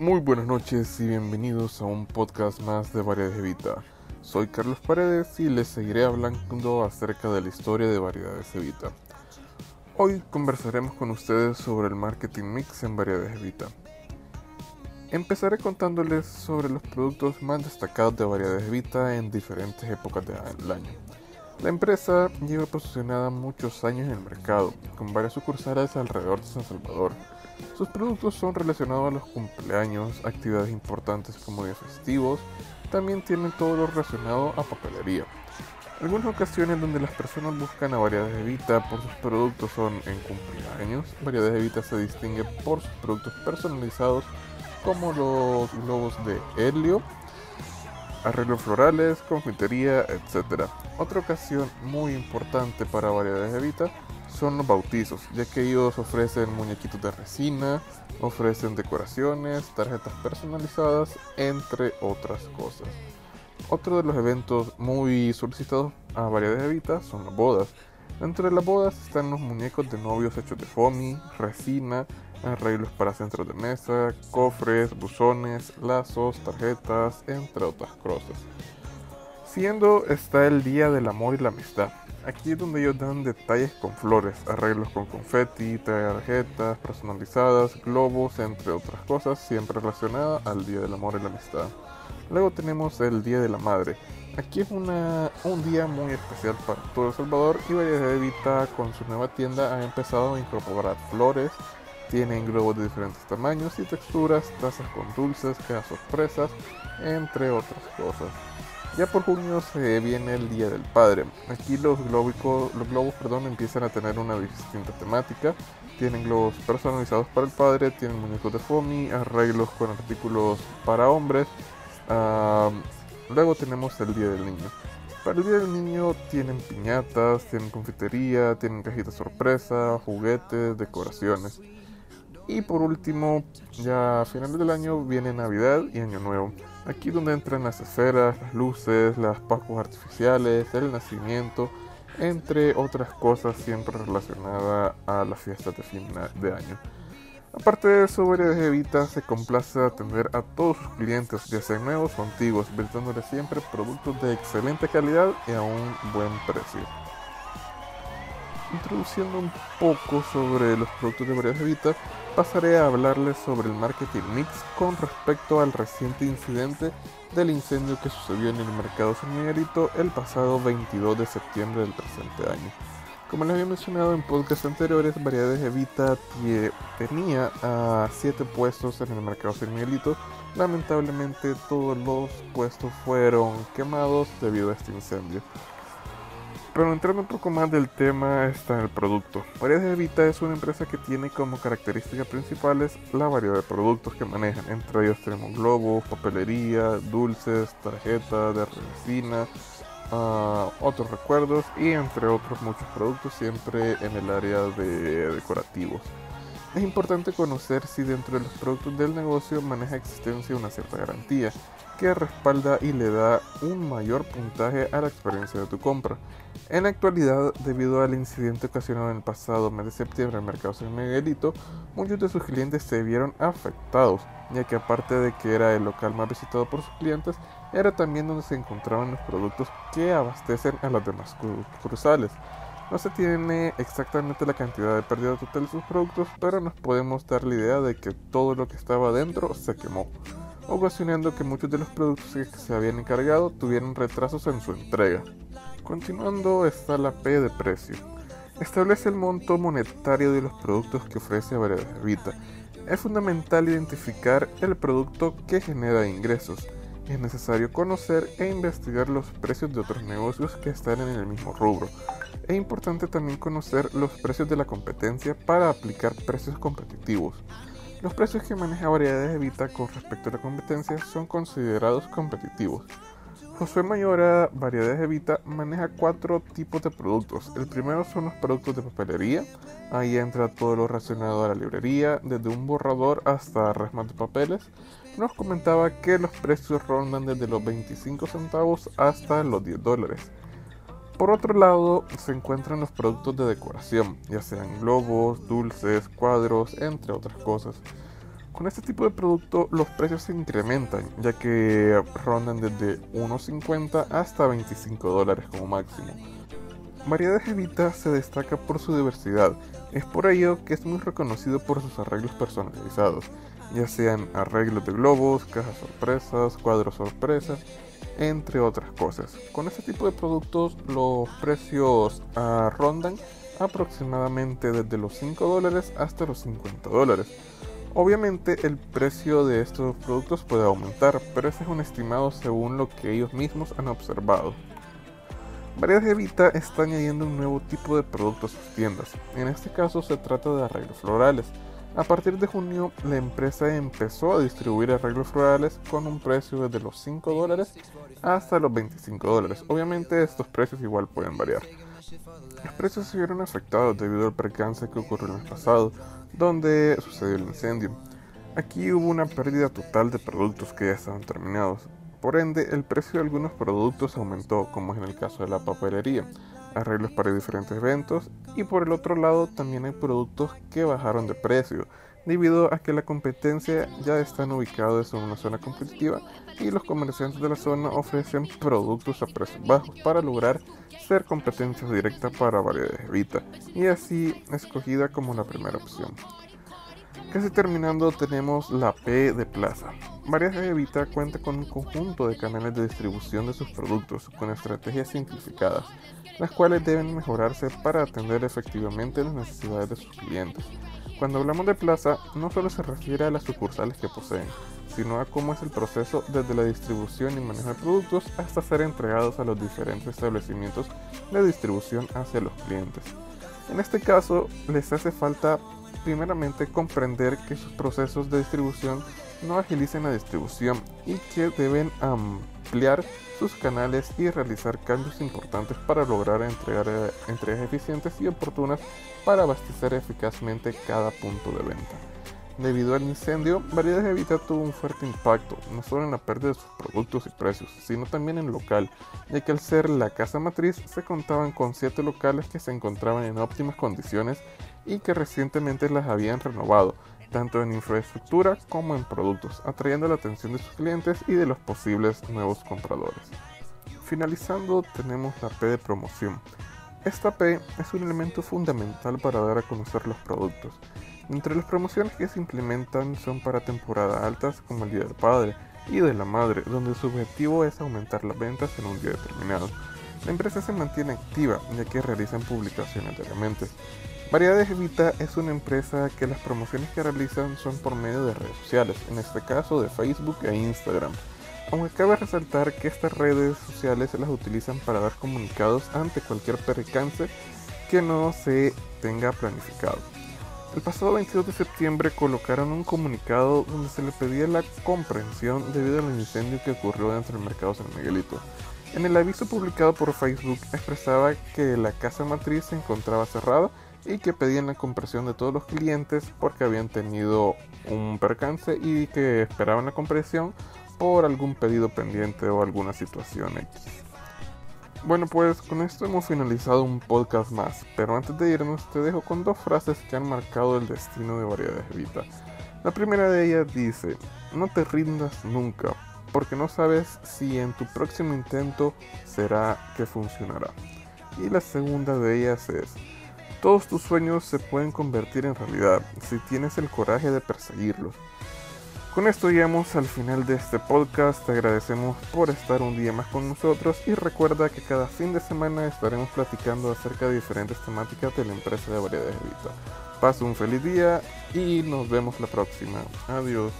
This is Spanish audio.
Muy buenas noches y bienvenidos a un podcast más de Variedades Evita. Soy Carlos Paredes y les seguiré hablando acerca de la historia de Variedades Evita. Hoy conversaremos con ustedes sobre el marketing mix en Variedades Evita. Empezaré contándoles sobre los productos más destacados de Variedades Evita en diferentes épocas del año. La empresa lleva posicionada muchos años en el mercado, con varias sucursales alrededor de San Salvador. Sus productos son relacionados a los cumpleaños, actividades importantes como días festivos, también tienen todo lo relacionado a papelería. Algunas ocasiones donde las personas buscan a Variedades Evita por sus productos son en cumpleaños. Variedades Evita se distingue por sus productos personalizados como los globos de helio, arreglos florales, confitería, etc. Otra ocasión muy importante para Variedades Evita son los bautizos, ya que ellos ofrecen muñequitos de resina, ofrecen decoraciones, tarjetas personalizadas, entre otras cosas. Otro de los eventos muy solicitados a Variedades Evita son las bodas. Dentro de las bodas están los muñecos de novios hechos de foamy, resina, arreglos para centros de mesa, cofres, buzones, lazos, tarjetas, entre otras cosas. Siendo está el Día del Amor y la Amistad. Aquí es donde ellos dan detalles con flores, arreglos con confeti, tarjetas personalizadas, globos, entre otras cosas, siempre relacionadas al Día del Amor y la Amistad. Luego tenemos el Día de la Madre. Aquí es una, un día muy especial para todo El Salvador y Variedad Evita con su nueva tienda ha empezado a incorporar flores, tienen globos de diferentes tamaños y texturas, tazas con dulces, cajas sorpresas, entre otras cosas. Ya por junio se viene el Día del Padre. Aquí los, los globos perdón, empiezan a tener una distinta temática. Tienen globos personalizados para el padre, tienen muñecos de foamy, arreglos con artículos para hombres. luego tenemos el Día del Niño. Para el Día del Niño tienen piñatas, tienen confitería, tienen cajitas sorpresa, juguetes, decoraciones. Y por último, ya a finales del año viene Navidad y Año Nuevo. Aquí donde entran las esferas, las luces, las pascuas artificiales, el nacimiento, entre otras cosas siempre relacionadas a las fiestas de fin de año. Aparte de eso, Variedades Evita se complace atender a todos sus clientes, ya sean nuevos o antiguos, brindándoles siempre productos de excelente calidad y a un buen precio introduciendo un poco sobre los productos de Variedades Evita, pasaré a hablarles sobre el marketing mix con respecto al reciente incidente del incendio que sucedió en el mercado San Miguelito el pasado 22 de septiembre del presente año. Como les había mencionado en podcasts anteriores, Variedades Evita tenía a 7 puestos en el mercado San Miguelito. Lamentablemente todos los puestos fueron quemados debido a este incendio. Pero entrando un poco más del tema está el producto. Variedades Evita es una empresa que tiene como características principales la variedad de productos que manejan. Entre ellos tenemos globos, papelería, dulces, tarjetas de resina, uh, otros recuerdos y entre otros muchos productos siempre en el área de decorativos. Es importante conocer si dentro de los productos del negocio maneja existencia una cierta garantía que respalda y le da un mayor puntaje a la experiencia de tu compra. En la actualidad, debido al incidente ocasionado en el pasado mes de septiembre en el mercado San Miguelito, muchos de sus clientes se vieron afectados, ya que aparte de que era el local más visitado por sus clientes, era también donde se encontraban los productos que abastecen a las demás cruzales. No se tiene exactamente la cantidad de pérdida total de sus productos, pero nos podemos dar la idea de que todo lo que estaba dentro se quemó ocasionando que muchos de los productos que se habían encargado tuvieran retrasos en su entrega. Continuando está la P de precio. Establece el monto monetario de los productos que ofrece Variedades Evita. Es fundamental identificar el producto que genera ingresos. Es necesario conocer e investigar los precios de otros negocios que están en el mismo rubro. Es importante también conocer los precios de la competencia para aplicar precios competitivos. Los precios que maneja Variedades Evita con respecto a la competencia son considerados competitivos. Josué Mayora, Variedades Evita, maneja cuatro tipos de productos. El primero son los productos de papelería. Ahí entra todo lo relacionado a la librería, desde un borrador hasta resmas de papeles. Nos comentaba que los precios rondan desde los 25 centavos hasta los 10 dólares. Por otro lado, se encuentran los productos de decoración, ya sean globos, dulces, cuadros, entre otras cosas. Con este tipo de producto los precios se incrementan, ya que rondan desde 1.50 hasta 25 dólares como máximo. Variedades Evita se destaca por su diversidad, es por ello que es muy reconocido por sus arreglos personalizados, ya sean arreglos de globos, cajas sorpresas, cuadros sorpresas, entre otras cosas. Con este tipo de productos los precios rondan aproximadamente desde los 5 dólares hasta los 50 dólares. Obviamente el precio de estos productos puede aumentar, pero ese es un estimado según lo que ellos mismos han observado. Variedades Evita está añadiendo un nuevo tipo de producto a sus tiendas. En este caso se trata de arreglos florales. A partir de junio, la empresa empezó a distribuir arreglos florales con un precio desde los 5 dólares hasta los 25 dólares. Obviamente estos precios igual pueden variar. Los precios se vieron afectados debido al percance que ocurrió el mes pasado, donde sucedió el incendio. Aquí hubo una pérdida total de productos que ya estaban terminados. Por ende, el precio de algunos productos aumentó, como es en el caso de la papelería, arreglos para diferentes eventos, y por el otro lado también hay productos que bajaron de precio, debido a que la competencia ya están ubicados en una zona competitiva y los comerciantes de la zona ofrecen productos a precios bajos para lograr ser competencia directa para variedades Evita y así escogida como la primera opción. Casi terminando tenemos la P de Plaza. Variedades Evita cuenta con un conjunto de canales de distribución de sus productos con estrategias simplificadas, las cuales deben mejorarse para atender efectivamente las necesidades de sus clientes. Cuando hablamos de plaza, no solo se refiere a las sucursales que poseen, sino a cómo es el proceso desde la distribución y manejo de productos hasta ser entregados a los diferentes establecimientos de distribución hacia los clientes. En este caso, les hace falta primeramente comprender que sus procesos de distribución no agilicen la distribución y que deben ampliar sus canales y realizar cambios importantes para lograr entregar eh, entregas eficientes y oportunas para abastecer eficazmente cada punto de venta. Debido al incendio, Variedades de Habitat tuvo un fuerte impacto, no solo en la pérdida de sus productos y precios, sino también en local, ya que al ser la casa matriz se contaban con 7 locales que se encontraban en óptimas condiciones y que recientemente las habían renovado, tanto en infraestructura como en productos, atrayendo la atención de sus clientes y de los posibles nuevos compradores. Finalizando tenemos la P de promoción. Esta P es un elemento fundamental para dar a conocer los productos. Entre las promociones que se implementan son para temporada altas como el Día del Padre y de la Madre, donde su objetivo es aumentar las ventas en un día determinado. La empresa se mantiene activa ya que realizan publicaciones diariamente. Variedades Evita es una empresa que las promociones que realizan son por medio de redes sociales, en este caso de Facebook e Instagram. Aunque cabe resaltar que estas redes sociales se las utilizan para dar comunicados ante cualquier percance que no se tenga planificado. El pasado 22 de septiembre colocaron un comunicado donde se le pedía la comprensión debido al incendio que ocurrió dentro del mercado San Miguelito. En el aviso publicado por Facebook expresaba que la casa matriz se encontraba cerrada y que pedían la compresión de todos los clientes porque habían tenido un percance y que esperaban la compresión por algún pedido pendiente o alguna situación X. Bueno, pues con esto hemos finalizado un podcast más, pero antes de irnos te dejo con dos frases que han marcado el destino de Variedades Evita. La primera de ellas dice, no te rindas nunca, porque no sabes si en tu próximo intento será que funcionará. Y la segunda de ellas es, todos tus sueños se pueden convertir en realidad si tienes el coraje de perseguirlos. Con esto llegamos al final de este podcast, te agradecemos por estar un día más con nosotros y recuerda que cada fin de semana estaremos platicando acerca de diferentes temáticas de la empresa de variedades Vita. Pasa un feliz día y nos vemos la próxima. Adiós.